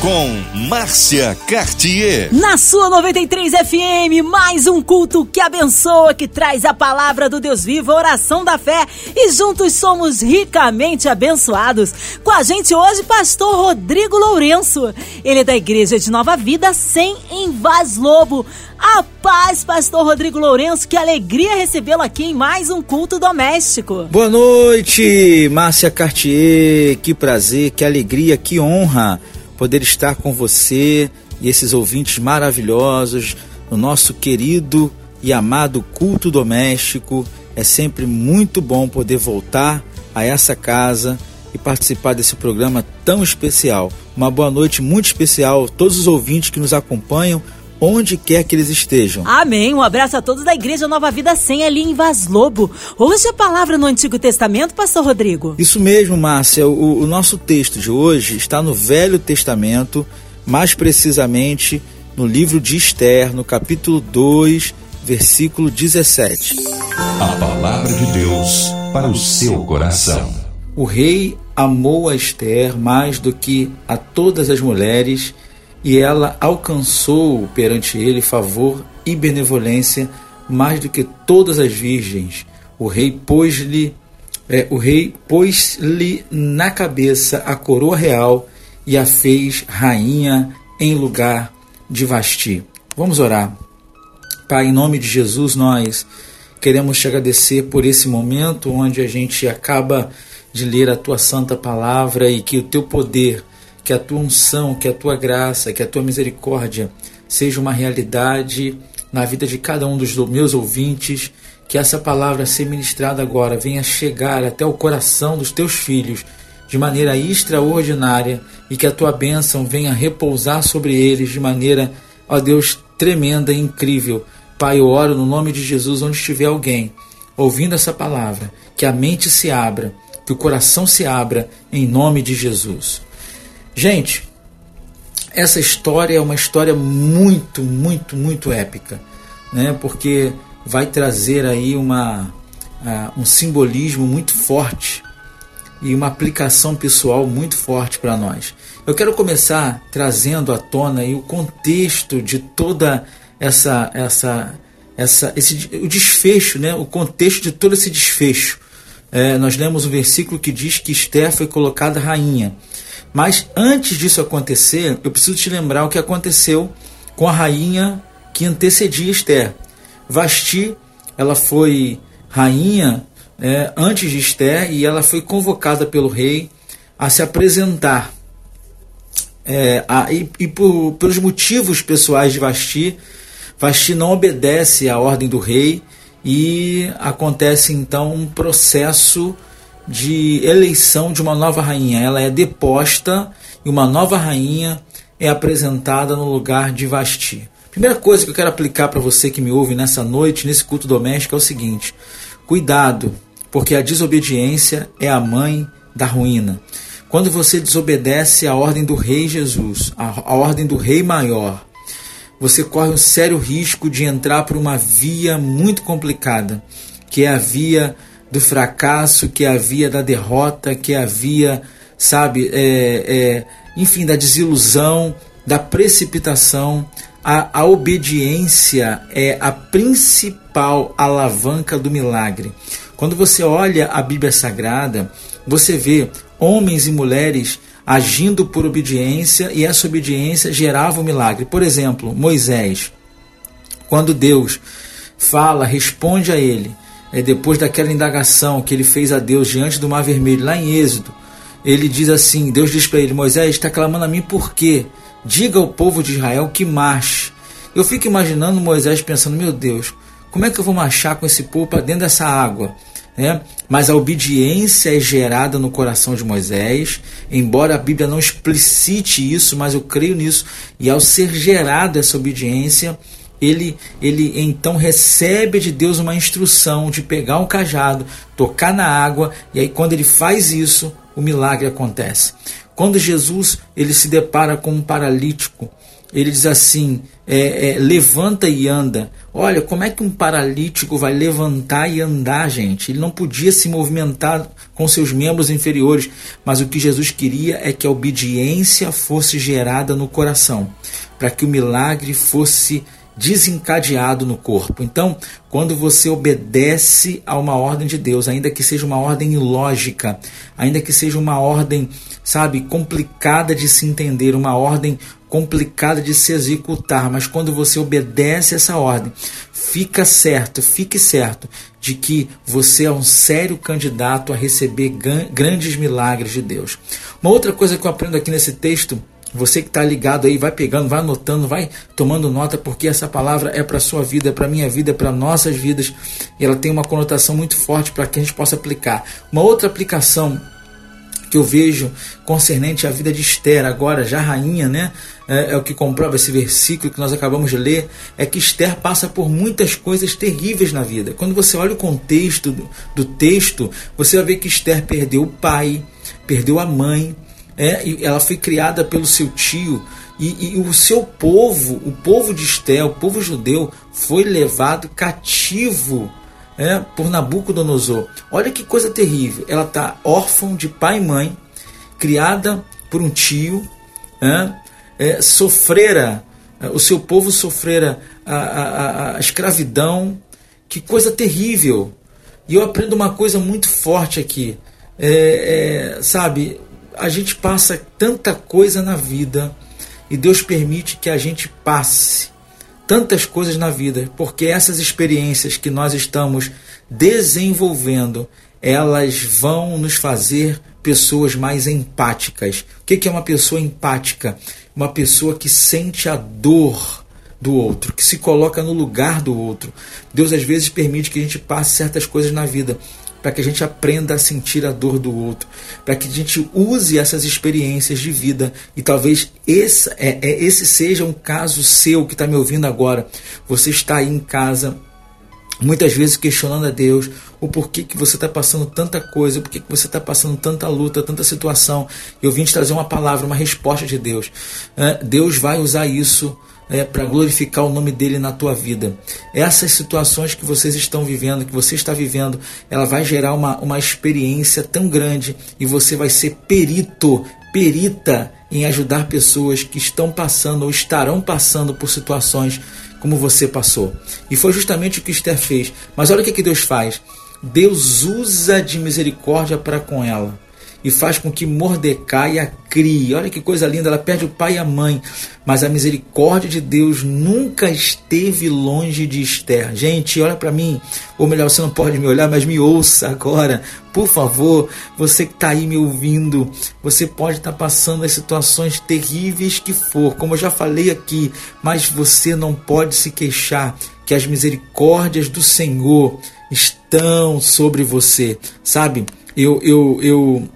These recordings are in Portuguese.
Com Márcia Cartier. Na sua 93 FM, mais um culto que abençoa, que traz a palavra do Deus vivo, a oração da fé. E juntos somos ricamente abençoados. Com a gente hoje, pastor Rodrigo Lourenço. Ele é da Igreja de Nova Vida, sem em Vaz Lobo. A paz, pastor Rodrigo Lourenço, que alegria recebê-lo aqui em mais um culto doméstico. Boa noite, Márcia Cartier, que prazer, que alegria, que honra poder estar com você e esses ouvintes maravilhosos no nosso querido e amado culto doméstico. É sempre muito bom poder voltar a essa casa e participar desse programa tão especial. Uma boa noite muito especial a todos os ouvintes que nos acompanham onde quer que eles estejam. Amém. Um abraço a todos da Igreja Nova Vida 100 ali em Vaz Lobo. Hoje a palavra no Antigo Testamento, pastor Rodrigo. Isso mesmo, Márcia. O, o nosso texto de hoje está no Velho Testamento, mais precisamente no livro de Esther, no capítulo 2, versículo 17. A palavra de Deus para o seu coração. O rei amou a Esther mais do que a todas as mulheres e ela alcançou perante ele favor e benevolência mais do que todas as virgens. O rei pôs-lhe é, o rei pôs-lhe na cabeça a coroa real e a fez rainha em lugar de Vasti. Vamos orar. Pai, em nome de Jesus, nós queremos te agradecer por esse momento onde a gente acaba de ler a tua santa palavra e que o teu poder que a tua unção, que a tua graça, que a tua misericórdia seja uma realidade na vida de cada um dos meus ouvintes, que essa palavra ser ministrada agora venha chegar até o coração dos teus filhos de maneira extraordinária e que a tua bênção venha repousar sobre eles de maneira, ó Deus, tremenda e incrível. Pai, eu oro no nome de Jesus onde estiver alguém ouvindo essa palavra, que a mente se abra, que o coração se abra em nome de Jesus. Gente, essa história é uma história muito, muito, muito épica, né? Porque vai trazer aí uma, uh, um simbolismo muito forte e uma aplicação pessoal muito forte para nós. Eu quero começar trazendo à tona aí o contexto de toda essa essa essa esse o desfecho, né? O contexto de todo esse desfecho. É, nós lemos um versículo que diz que Esther foi colocada rainha. Mas antes disso acontecer, eu preciso te lembrar o que aconteceu com a rainha que antecedia Esther. Vasti, ela foi rainha é, antes de Esther e ela foi convocada pelo rei a se apresentar. É, a, e, e por, pelos motivos pessoais de Vasti, Vasti não obedece à ordem do rei e acontece então um processo de eleição de uma nova rainha. Ela é deposta e uma nova rainha é apresentada no lugar de Vasti. Primeira coisa que eu quero aplicar para você que me ouve nessa noite, nesse culto doméstico, é o seguinte: cuidado, porque a desobediência é a mãe da ruína. Quando você desobedece à ordem do Rei Jesus, à ordem do Rei Maior, você corre um sério risco de entrar por uma via muito complicada, que é a via do fracasso, que havia da derrota, que havia, sabe, é, é, enfim, da desilusão, da precipitação. A, a obediência é a principal alavanca do milagre. Quando você olha a Bíblia Sagrada, você vê homens e mulheres agindo por obediência e essa obediência gerava o um milagre. Por exemplo, Moisés, quando Deus fala, responde a ele, é, depois daquela indagação que ele fez a Deus diante do Mar Vermelho, lá em Êxodo, ele diz assim: Deus diz para ele, Moisés, está clamando a mim por quê? Diga ao povo de Israel que marche. Eu fico imaginando Moisés pensando: meu Deus, como é que eu vou marchar com esse povo para dentro dessa água? É, mas a obediência é gerada no coração de Moisés, embora a Bíblia não explicite isso, mas eu creio nisso. E ao ser gerada essa obediência, ele, ele então recebe de Deus uma instrução de pegar um cajado, tocar na água, e aí quando ele faz isso, o milagre acontece. Quando Jesus ele se depara com um paralítico ele diz assim: é, é, levanta e anda. Olha, como é que um paralítico vai levantar e andar, gente? Ele não podia se movimentar com seus membros inferiores, mas o que Jesus queria é que a obediência fosse gerada no coração, para que o milagre fosse desencadeado no corpo. Então, quando você obedece a uma ordem de Deus, ainda que seja uma ordem ilógica, ainda que seja uma ordem, sabe, complicada de se entender, uma ordem complicada de se executar, mas quando você obedece essa ordem, fica certo, fique certo de que você é um sério candidato a receber grandes milagres de Deus. Uma outra coisa que eu aprendo aqui nesse texto você que está ligado aí, vai pegando, vai anotando, vai tomando nota, porque essa palavra é para sua vida, é para minha vida, é para nossas vidas, e ela tem uma conotação muito forte para que a gente possa aplicar. Uma outra aplicação que eu vejo concernente à vida de Esther, agora já rainha, né? É, é, o que comprova esse versículo que nós acabamos de ler, é que Esther passa por muitas coisas terríveis na vida. Quando você olha o contexto do, do texto, você vai ver que Esther perdeu o pai, perdeu a mãe, é, ela foi criada pelo seu tio e, e, o seu povo, o povo de Esté, o povo judeu, foi levado cativo é, por Nabucodonosor. Olha que coisa terrível. Ela está órfã de pai e mãe, criada por um tio, é, é, sofrera, é, o seu povo sofrera a, a, a escravidão. Que coisa terrível. E eu aprendo uma coisa muito forte aqui. É, é, sabe, a gente passa tanta coisa na vida e Deus permite que a gente passe tantas coisas na vida, porque essas experiências que nós estamos desenvolvendo, elas vão nos fazer pessoas mais empáticas. O que é uma pessoa empática? Uma pessoa que sente a dor do outro, que se coloca no lugar do outro. Deus às vezes permite que a gente passe certas coisas na vida para que a gente aprenda a sentir a dor do outro, para que a gente use essas experiências de vida e talvez esse, é, é, esse seja um caso seu que está me ouvindo agora. Você está aí em casa, muitas vezes questionando a Deus o porquê que você está passando tanta coisa, o porquê que você está passando tanta luta, tanta situação. Eu vim te trazer uma palavra, uma resposta de Deus. É, Deus vai usar isso é, para glorificar o nome dele na tua vida. Essas situações que vocês estão vivendo, que você está vivendo, ela vai gerar uma, uma experiência tão grande e você vai ser perito, perita em ajudar pessoas que estão passando ou estarão passando por situações como você passou. E foi justamente o que Esther fez. Mas olha o que, que Deus faz. Deus usa de misericórdia para com ela e faz com que Mordecai a crie. Olha que coisa linda, ela perde o pai e a mãe, mas a misericórdia de Deus nunca esteve longe de Esther. Gente, olha para mim, ou melhor, você não pode me olhar, mas me ouça agora, por favor. Você que está aí me ouvindo, você pode estar tá passando as situações terríveis que for, como eu já falei aqui, mas você não pode se queixar que as misericórdias do Senhor estão sobre você, sabe? Eu, eu, eu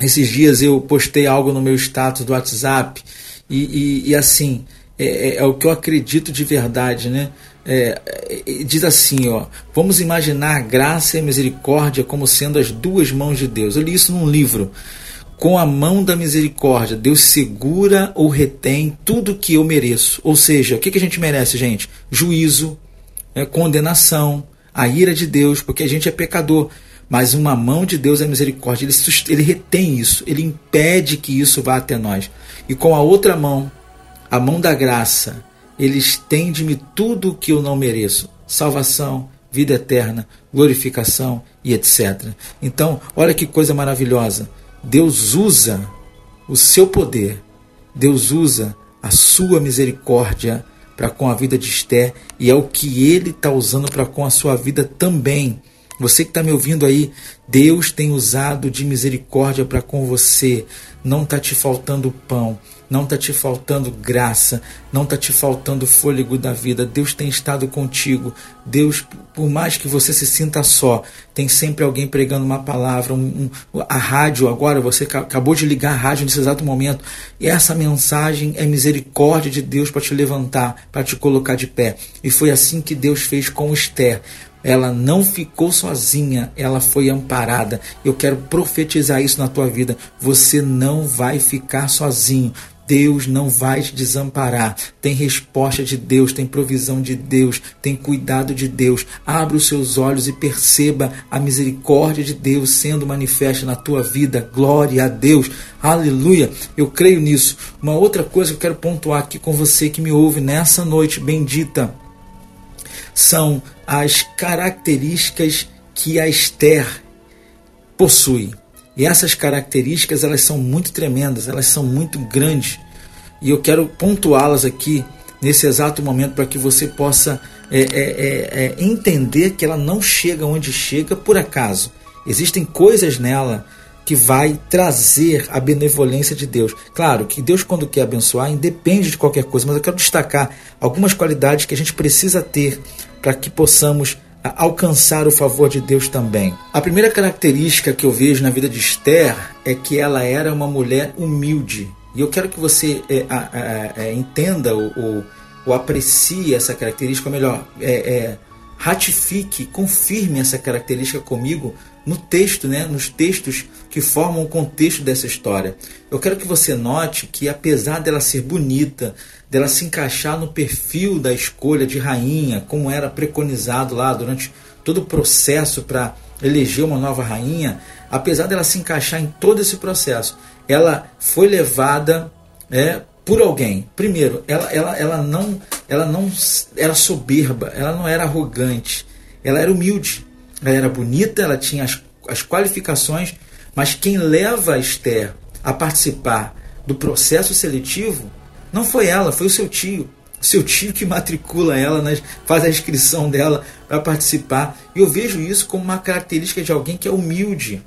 esses dias eu postei algo no meu status do WhatsApp e, e, e assim, é, é, é, o que eu acredito de verdade, né? É, é, diz assim, ó, vamos imaginar graça e misericórdia como sendo as duas mãos de Deus. Eu li isso num livro. Com a mão da misericórdia, Deus segura ou retém tudo que eu mereço. Ou seja, o que, que a gente merece, gente? Juízo, é, condenação, a ira de Deus, porque a gente é pecador mas uma mão de Deus é misericórdia. Ele, ele retém isso, ele impede que isso vá até nós. E com a outra mão, a mão da graça, ele estende-me tudo o que eu não mereço: salvação, vida eterna, glorificação e etc. Então, olha que coisa maravilhosa. Deus usa o seu poder, Deus usa a sua misericórdia para com a vida de Esther e é o que ele está usando para com a sua vida também. Você que está me ouvindo aí, Deus tem usado de misericórdia para com você. Não está te faltando pão, não está te faltando graça, não está te faltando fôlego da vida. Deus tem estado contigo. Deus, por mais que você se sinta só, tem sempre alguém pregando uma palavra. Um, um, a rádio, agora você acabou de ligar a rádio nesse exato momento. E essa mensagem é misericórdia de Deus para te levantar, para te colocar de pé. E foi assim que Deus fez com Esther ela não ficou sozinha, ela foi amparada. Eu quero profetizar isso na tua vida. Você não vai ficar sozinho. Deus não vai te desamparar. Tem resposta de Deus, tem provisão de Deus, tem cuidado de Deus. Abra os seus olhos e perceba a misericórdia de Deus sendo manifesta na tua vida. Glória a Deus. Aleluia. Eu creio nisso. Uma outra coisa que eu quero pontuar aqui com você que me ouve nessa noite bendita são as características que a Esther possui. E essas características elas são muito tremendas, elas são muito grandes. E eu quero pontuá-las aqui nesse exato momento para que você possa é, é, é, é, entender que ela não chega onde chega por acaso. Existem coisas nela que vai trazer a benevolência de Deus. Claro que Deus, quando quer abençoar, independe de qualquer coisa, mas eu quero destacar algumas qualidades que a gente precisa ter para que possamos alcançar o favor de Deus também. A primeira característica que eu vejo na vida de Esther é que ela era uma mulher humilde. E eu quero que você é, é, é, entenda ou, ou, aprecie essa característica, ou melhor, é, é, ratifique, confirme essa característica comigo no texto, né, nos textos que formam o contexto dessa história. Eu quero que você note que apesar dela ser bonita, dela se encaixar no perfil da escolha de rainha, como era preconizado lá durante todo o processo para eleger uma nova rainha, apesar dela se encaixar em todo esse processo, ela foi levada é, por alguém. Primeiro, ela, ela, ela, não, ela não era soberba, ela não era arrogante, ela era humilde, ela era bonita, ela tinha as, as qualificações, mas quem leva a Esther a participar do processo seletivo não foi ela, foi o seu tio. O seu tio que matricula ela, faz a inscrição dela para participar. E eu vejo isso como uma característica de alguém que é humilde.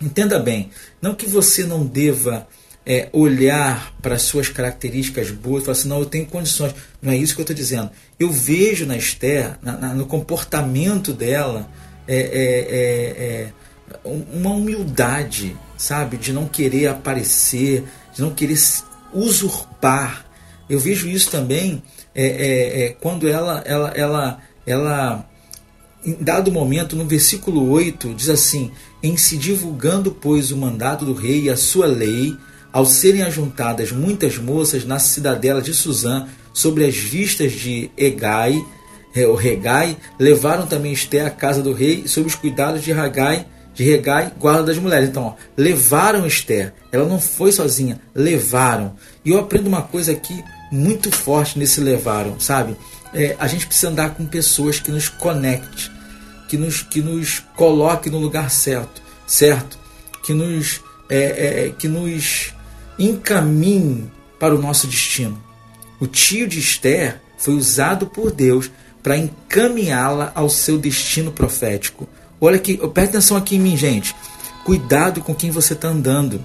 Entenda bem, não que você não deva é, olhar para as suas características boas e falar assim, não, eu tenho condições. Não é isso que eu estou dizendo. Eu vejo na Esther, na, na, no comportamento dela, é, é, é, é uma humildade, sabe? De não querer aparecer, de não querer usurpar. Eu vejo isso também é, quando ela, ela, ela, ela, em dado momento, no versículo 8, diz assim: Em se divulgando, pois, o mandato do rei e a sua lei, ao serem ajuntadas muitas moças na cidadela de Suzã, sobre as vistas de Egai, é, o Regai, levaram também Esté à casa do rei, sob os cuidados de Ragai, de Regai, guarda das mulheres. Então, ó, levaram Esther. Ela não foi sozinha, levaram. E eu aprendo uma coisa aqui muito forte nesse levaram, sabe? É, a gente precisa andar com pessoas que nos conecte, que nos, que nos coloque no lugar certo, certo? Que nos, é, é, que nos encaminhe para o nosso destino. O tio de Esther foi usado por Deus para encaminhá-la ao seu destino profético. Olha aqui, presta atenção aqui em mim, gente. Cuidado com quem você está andando.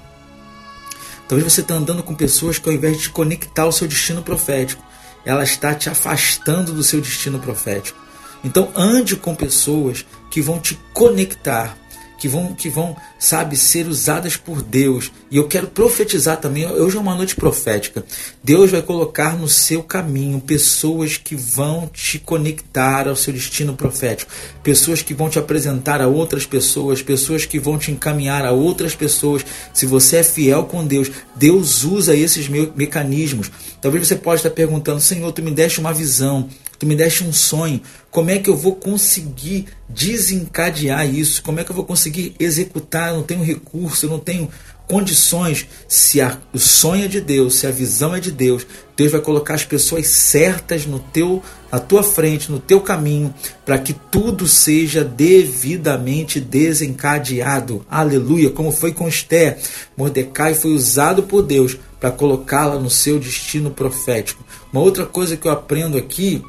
Talvez você está andando com pessoas que, ao invés de conectar ao seu destino profético, ela está te afastando do seu destino profético. Então, ande com pessoas que vão te conectar que vão, que vão, sabe, ser usadas por Deus. E eu quero profetizar também, hoje é uma noite profética. Deus vai colocar no seu caminho pessoas que vão te conectar ao seu destino profético, pessoas que vão te apresentar a outras pessoas, pessoas que vão te encaminhar a outras pessoas. Se você é fiel com Deus, Deus usa esses mecanismos. Talvez você possa estar perguntando, Senhor, tu me deste uma visão, tu me deste um sonho, como é que eu vou conseguir desencadear isso? Como é que eu vou conseguir executar? Eu não tenho recurso, eu não tenho condições. Se a, o sonho é de Deus, se a visão é de Deus, Deus vai colocar as pessoas certas no teu, na tua frente, no teu caminho, para que tudo seja devidamente desencadeado. Aleluia! Como foi com Esther, Mordecai foi usado por Deus para colocá-la no seu destino profético. Uma outra coisa que eu aprendo aqui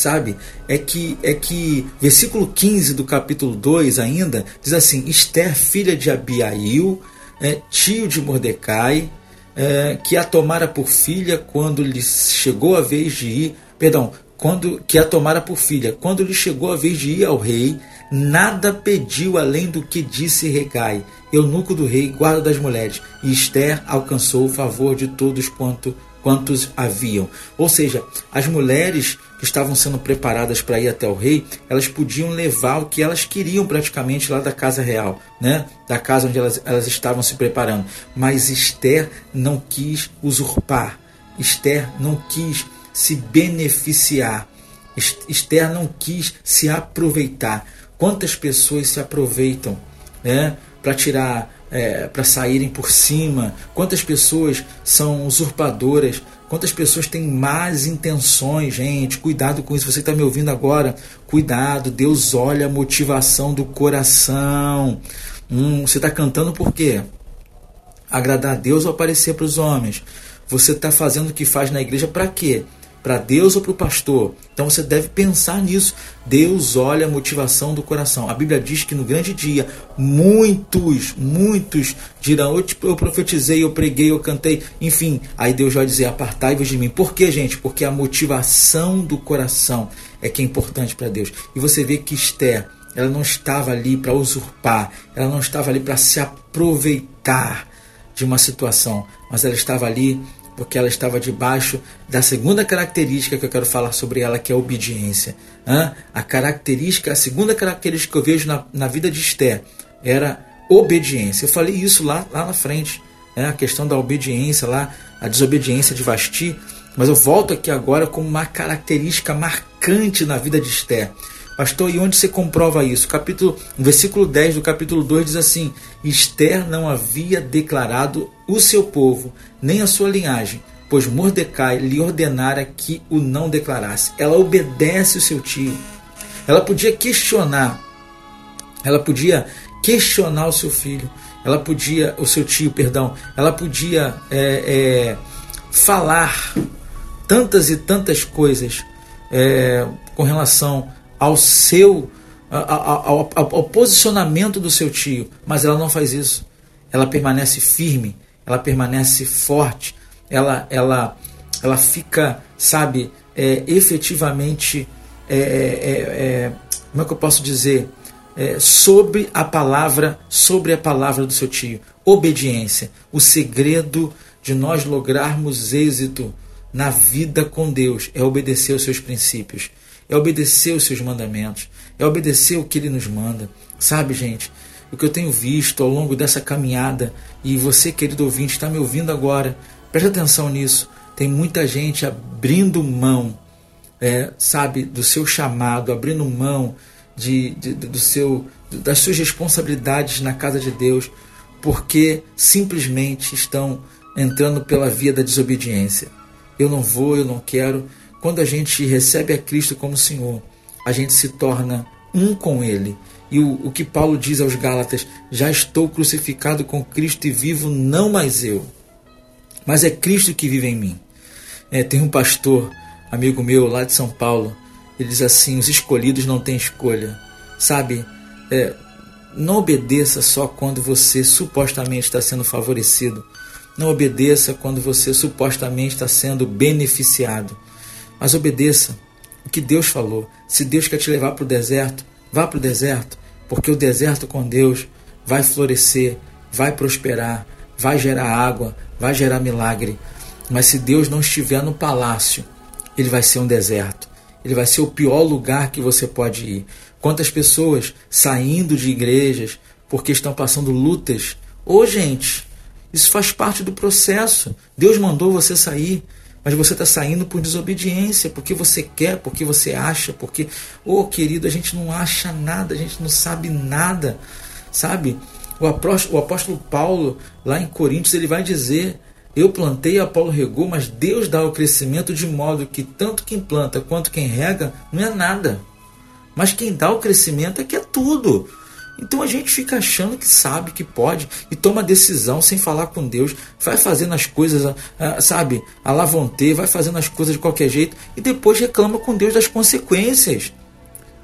sabe? É que é que versículo 15 do capítulo 2 ainda diz assim: Esther, filha de Abiail, é, tio de Mordecai, é, que a tomara por filha quando lhe chegou a vez de ir, perdão, quando que a tomara por filha, quando lhe chegou a vez de ir ao rei, nada pediu além do que disse Regai, eunuco do rei, guarda das mulheres, e Esther alcançou o favor de todos quanto quantos haviam. Ou seja, as mulheres que estavam sendo preparadas para ir até o rei, elas podiam levar o que elas queriam praticamente lá da casa real, né? Da casa onde elas, elas estavam se preparando. Mas Esther não quis usurpar. Esther não quis se beneficiar. Esther não quis se aproveitar. Quantas pessoas se aproveitam, né? Para tirar é, para saírem por cima, quantas pessoas são usurpadoras, quantas pessoas têm más intenções, gente. Cuidado com isso. Você está me ouvindo agora? Cuidado, Deus olha a motivação do coração. Hum, você está cantando por quê? Agradar a Deus ou aparecer para os homens? Você está fazendo o que faz na igreja para quê? Para Deus ou para o pastor. Então você deve pensar nisso. Deus olha a motivação do coração. A Bíblia diz que no grande dia, muitos, muitos dirão: Eu, eu profetizei, eu preguei, eu cantei. Enfim, aí Deus vai dizer: Apartai-vos de mim. Por quê, gente? Porque a motivação do coração é que é importante para Deus. E você vê que Esther, ela não estava ali para usurpar, ela não estava ali para se aproveitar de uma situação, mas ela estava ali porque ela estava debaixo da segunda característica que eu quero falar sobre ela, que é a obediência. A característica, a segunda característica que eu vejo na, na vida de Esther era obediência. Eu falei isso lá, lá na frente, né? a questão da obediência lá, a desobediência de Vasti, mas eu volto aqui agora como uma característica marcante na vida de Esther. Pastor, e onde você comprova isso? Capítulo, versículo 10 do capítulo 2 diz assim: Esther não havia declarado o seu povo, nem a sua linhagem, pois Mordecai lhe ordenara que o não declarasse. Ela obedece o seu tio. Ela podia questionar, ela podia questionar o seu filho, ela podia, o seu tio, perdão, ela podia é, é, falar tantas e tantas coisas é, com relação ao seu ao, ao, ao, posicionamento do seu tio, mas ela não faz isso. Ela permanece firme, ela permanece forte, ela ela ela fica, sabe, é, efetivamente, é, é, é como é que eu posso dizer, é, sobre a palavra, sobre a palavra do seu tio. Obediência, o segredo de nós lograrmos êxito na vida com Deus é obedecer aos seus princípios é obedecer os seus mandamentos, é obedecer o que ele nos manda. Sabe, gente, o que eu tenho visto ao longo dessa caminhada, e você, querido ouvinte, está me ouvindo agora, preste atenção nisso. Tem muita gente abrindo mão, é, sabe, do seu chamado, abrindo mão de, de, do seu, das suas responsabilidades na casa de Deus, porque simplesmente estão entrando pela via da desobediência. Eu não vou, eu não quero, quando a gente recebe a Cristo como Senhor, a gente se torna um com Ele. E o, o que Paulo diz aos Gálatas: já estou crucificado com Cristo e vivo não mais eu, mas é Cristo que vive em mim. É, tem um pastor, amigo meu lá de São Paulo, ele diz assim: os escolhidos não têm escolha. Sabe, é, não obedeça só quando você supostamente está sendo favorecido. Não obedeça quando você supostamente está sendo beneficiado. Mas obedeça o que Deus falou. Se Deus quer te levar para o deserto, vá para o deserto, porque o deserto com Deus vai florescer, vai prosperar, vai gerar água, vai gerar milagre. Mas se Deus não estiver no palácio, ele vai ser um deserto. Ele vai ser o pior lugar que você pode ir. Quantas pessoas saindo de igrejas porque estão passando lutas? Ô, gente, isso faz parte do processo. Deus mandou você sair mas você está saindo por desobediência, porque você quer, porque você acha, porque, ô oh, querido, a gente não acha nada, a gente não sabe nada, sabe? O apóstolo, o apóstolo Paulo, lá em Coríntios, ele vai dizer: Eu plantei, Apolo regou, mas Deus dá o crescimento de modo que tanto quem planta quanto quem rega não é nada. Mas quem dá o crescimento é que é tudo. Então a gente fica achando que sabe, que pode, e toma decisão sem falar com Deus, vai fazendo as coisas, sabe, a lavonte, vai fazendo as coisas de qualquer jeito, e depois reclama com Deus das consequências.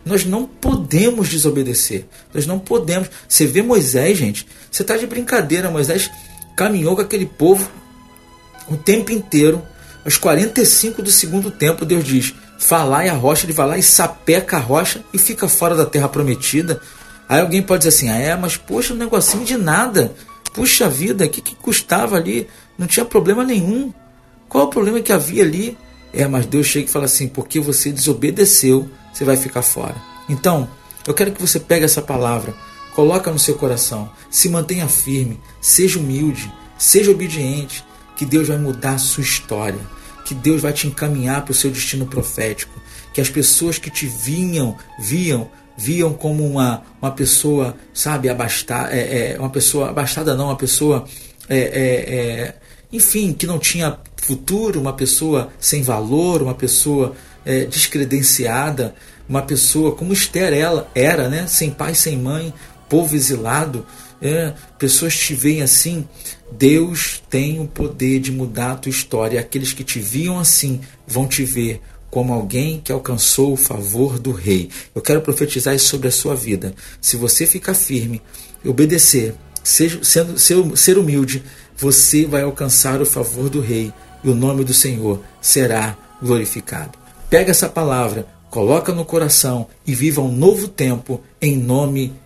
Nós não podemos desobedecer. Nós não podemos. Você vê Moisés, gente, você está de brincadeira. Moisés caminhou com aquele povo o tempo inteiro. Aos 45 do segundo tempo, Deus diz: Falai a rocha, ele vai lá e sapeca a rocha e fica fora da terra prometida. Aí alguém pode dizer assim: ah, é, mas poxa, um negocinho de nada. Puxa vida, o que, que custava ali? Não tinha problema nenhum. Qual o problema que havia ali? É, mas Deus chega e fala assim: porque você desobedeceu, você vai ficar fora. Então, eu quero que você pegue essa palavra, coloca no seu coração, se mantenha firme, seja humilde, seja obediente, que Deus vai mudar a sua história, que Deus vai te encaminhar para o seu destino profético, que as pessoas que te vinham, viam, viam como uma, uma pessoa, sabe, abastada, é, é, uma pessoa abastada não, uma pessoa, é, é, é, enfim, que não tinha futuro, uma pessoa sem valor, uma pessoa é, descredenciada, uma pessoa como Esther ela era, né, sem pai, sem mãe, povo exilado, é, pessoas te veem assim, Deus tem o poder de mudar a tua história. Aqueles que te viam assim vão te ver como alguém que alcançou o favor do rei. Eu quero profetizar isso sobre a sua vida. Se você ficar firme, obedecer, seja, sendo, ser, ser humilde, você vai alcançar o favor do rei e o nome do Senhor será glorificado. Pega essa palavra, coloca no coração e viva um novo tempo em nome de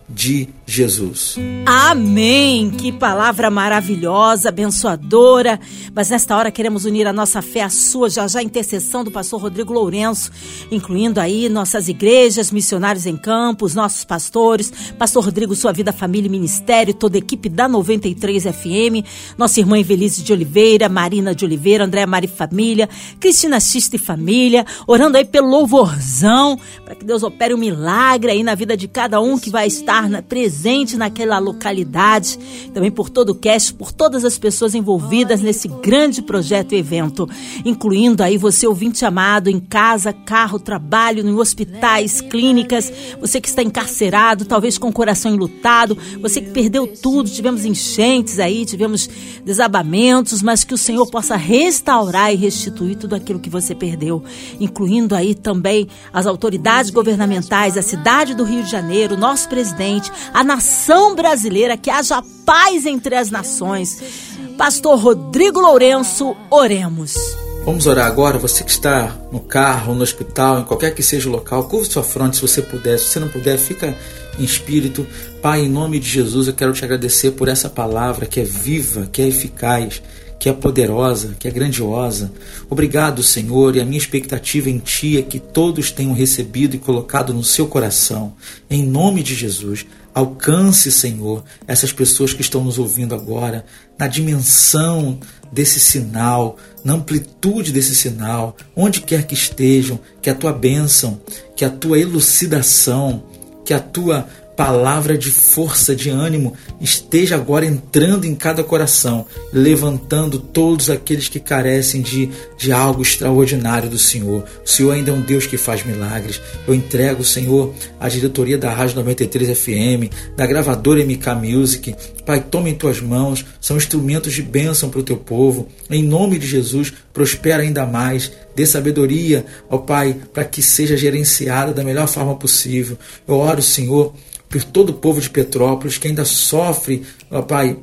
Jesus. Amém! Que palavra maravilhosa, abençoadora. Mas nesta hora queremos unir a nossa fé à sua, já já intercessão do pastor Rodrigo Lourenço, incluindo aí nossas igrejas, missionários em campos, nossos pastores, pastor Rodrigo, sua vida, família e ministério, toda a equipe da 93 FM, nossa irmã Evelise de Oliveira, Marina de Oliveira, Andréa Mari Família, Cristina Xista e Família, orando aí pelo louvorzão, para que Deus opere um milagre aí na vida de cada um que vai estar na, presente naquela localidade, também por todo o cast, por todas as pessoas envolvidas nesse grande projeto e evento, incluindo aí você ouvinte amado em casa, carro, trabalho, em hospitais, clínicas, você que está encarcerado, talvez com o coração enlutado, você que perdeu tudo, tivemos enchentes aí, tivemos desabamentos, mas que o Senhor possa restaurar e restituir tudo aquilo que você perdeu, incluindo aí também as autoridades governamentais, a cidade do Rio de Janeiro, nosso presidente, a nação brasileira, que haja paz entre as nações. Pastor Rodrigo Lourenço, oremos. Vamos orar agora. Você que está no carro, no hospital, em qualquer que seja o local, curva sua fronte se você puder. Se você não puder, fica em espírito. Pai, em nome de Jesus, eu quero te agradecer por essa palavra que é viva, que é eficaz, que é poderosa, que é grandiosa. Obrigado, Senhor, e a minha expectativa em Ti é que todos tenham recebido e colocado no seu coração. Em nome de Jesus, alcance, Senhor, essas pessoas que estão nos ouvindo agora, na dimensão desse sinal, na amplitude desse sinal, onde quer que estejam, que a tua bênção, que a tua elucidação, que a tua palavra de força, de ânimo, esteja agora entrando em cada coração, levantando todos aqueles que carecem de, de algo extraordinário do Senhor. O Senhor ainda é um Deus que faz milagres. Eu entrego, Senhor, a diretoria da Rádio 93 FM, da gravadora MK Music. Pai, tome em tuas mãos, são instrumentos de bênção para o teu povo. Em nome de Jesus, prospera ainda mais, dê sabedoria, ó Pai, para que seja gerenciada da melhor forma possível. Eu oro, Senhor, por todo o povo de Petrópolis que ainda sofre, ó Pai,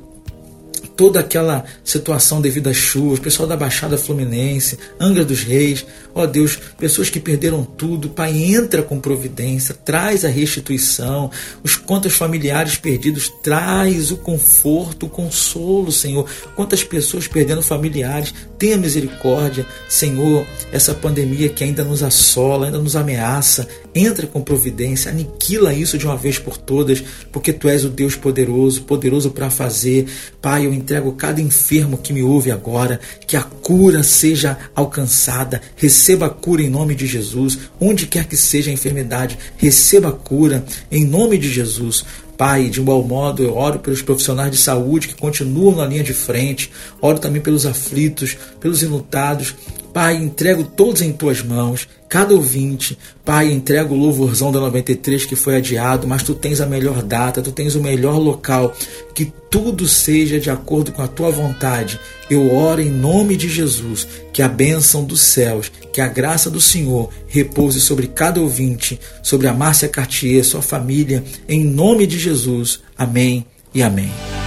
toda aquela situação devido às chuvas, pessoal da Baixada Fluminense, Angra dos Reis, ó Deus, pessoas que perderam tudo, Pai, entra com providência, traz a restituição, os contas familiares perdidos, traz o conforto, o consolo, Senhor. Quantas pessoas perdendo familiares, tenha misericórdia, Senhor, essa pandemia que ainda nos assola, ainda nos ameaça, entra com providência, aniquila isso de uma vez por todas, porque Tu és o Deus poderoso, poderoso para fazer. Pai, eu entrego cada enfermo que me ouve agora, que a cura seja alcançada, receba a cura em nome de Jesus, onde quer que seja a enfermidade, receba a cura em nome de Jesus. Pai, de igual modo, eu oro pelos profissionais de saúde que continuam na linha de frente, oro também pelos aflitos, pelos enlutados. Pai, entrego todos em tuas mãos cada ouvinte. Pai, entrega o louvorzão da 93 que foi adiado, mas tu tens a melhor data, tu tens o melhor local. Que tudo seja de acordo com a tua vontade. Eu oro em nome de Jesus, que a bênção dos céus, que a graça do Senhor repouse sobre cada ouvinte, sobre a Márcia Cartier, sua família, em nome de Jesus. Amém e amém.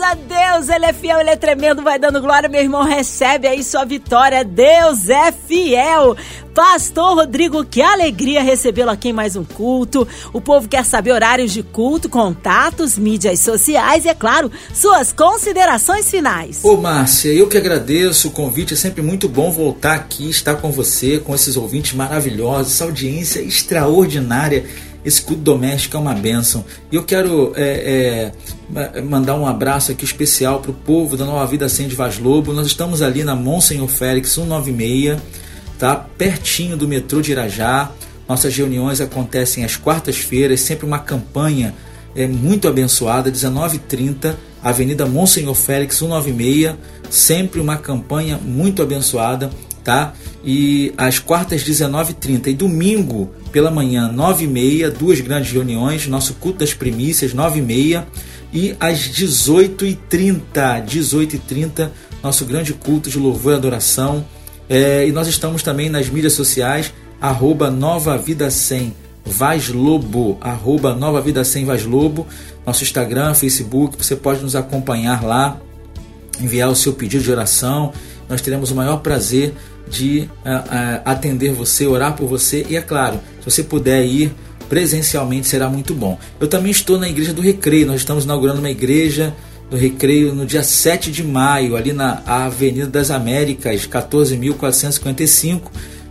A Deus, Ele é fiel, Ele é tremendo, vai dando glória, meu irmão, recebe aí sua vitória, Deus é fiel. Pastor Rodrigo, que alegria recebê-lo aqui em mais um culto. O povo quer saber horários de culto, contatos, mídias sociais e, é claro, suas considerações finais. Ô, Márcia, eu que agradeço o convite. É sempre muito bom voltar aqui, estar com você, com esses ouvintes maravilhosos, essa audiência extraordinária. Esse culto doméstico é uma bênção. E eu quero é, é, mandar um abraço aqui especial para o povo da Nova Vida Sem de Vaz Lobo. Nós estamos ali na Monsenhor Félix 196 tá? Pertinho do metrô de Irajá. Nossas reuniões acontecem às quartas-feiras, sempre uma campanha é, muito abençoada, 19h30, Avenida Monsenhor Félix 196, sempre uma campanha muito abençoada, tá? E às quartas 19h30 e domingo pela manhã 9h30, duas grandes reuniões, nosso culto das primícias 9h30 e às 18h30, 18h30, nosso grande culto de louvor e adoração. É, e nós estamos também nas mídias sociais, arroba Nova Vida 100 Vaz Lobo, arroba Nova Vida 100 Vaz Lobo, nosso Instagram, Facebook, você pode nos acompanhar lá, enviar o seu pedido de oração, nós teremos o maior prazer de uh, uh, atender você, orar por você e é claro, se você puder ir presencialmente será muito bom. Eu também estou na Igreja do Recreio, nós estamos inaugurando uma igreja do Recreio no dia 7 de maio, ali na Avenida das Américas, 14.455,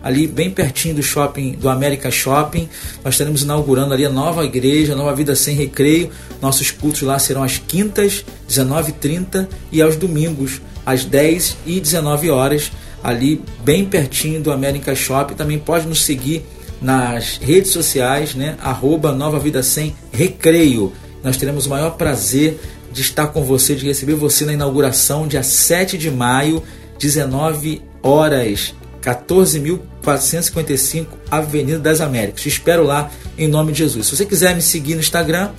ali bem pertinho do shopping, do América Shopping. Nós estaremos inaugurando ali a nova igreja, Nova Vida Sem Recreio. Nossos cultos lá serão às quintas, 19h30 e aos domingos, às 10 e 19 horas, ali bem pertinho do América Shopping. Também pode nos seguir nas redes sociais, né? Arroba Nova Vida Sem Recreio. Nós teremos o maior prazer de estar com você, de receber você na inauguração, dia 7 de maio, 19 horas, 14.455, Avenida das Américas. Te espero lá em nome de Jesus. Se você quiser me seguir no Instagram,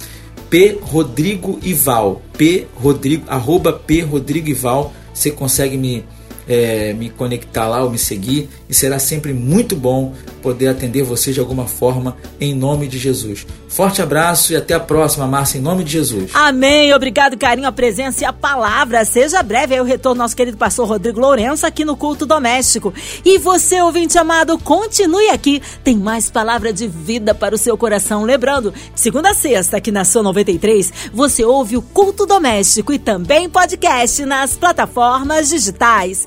P Rodrigo Ival, P Rodrigo, arroba P Rodrigo Ival, você consegue me é, me conectar lá ou me seguir e será sempre muito bom poder atender você de alguma forma em nome de Jesus. Forte abraço e até a próxima, Márcia, em nome de Jesus. Amém. Obrigado, carinho, a presença e a palavra. Seja breve aí o retorno nosso querido pastor Rodrigo Lourenço aqui no culto doméstico. E você, ouvinte amado, continue aqui. Tem mais palavra de vida para o seu coração. Lembrando, segunda a sexta, aqui na sua 93, você ouve o culto doméstico e também podcast nas plataformas digitais.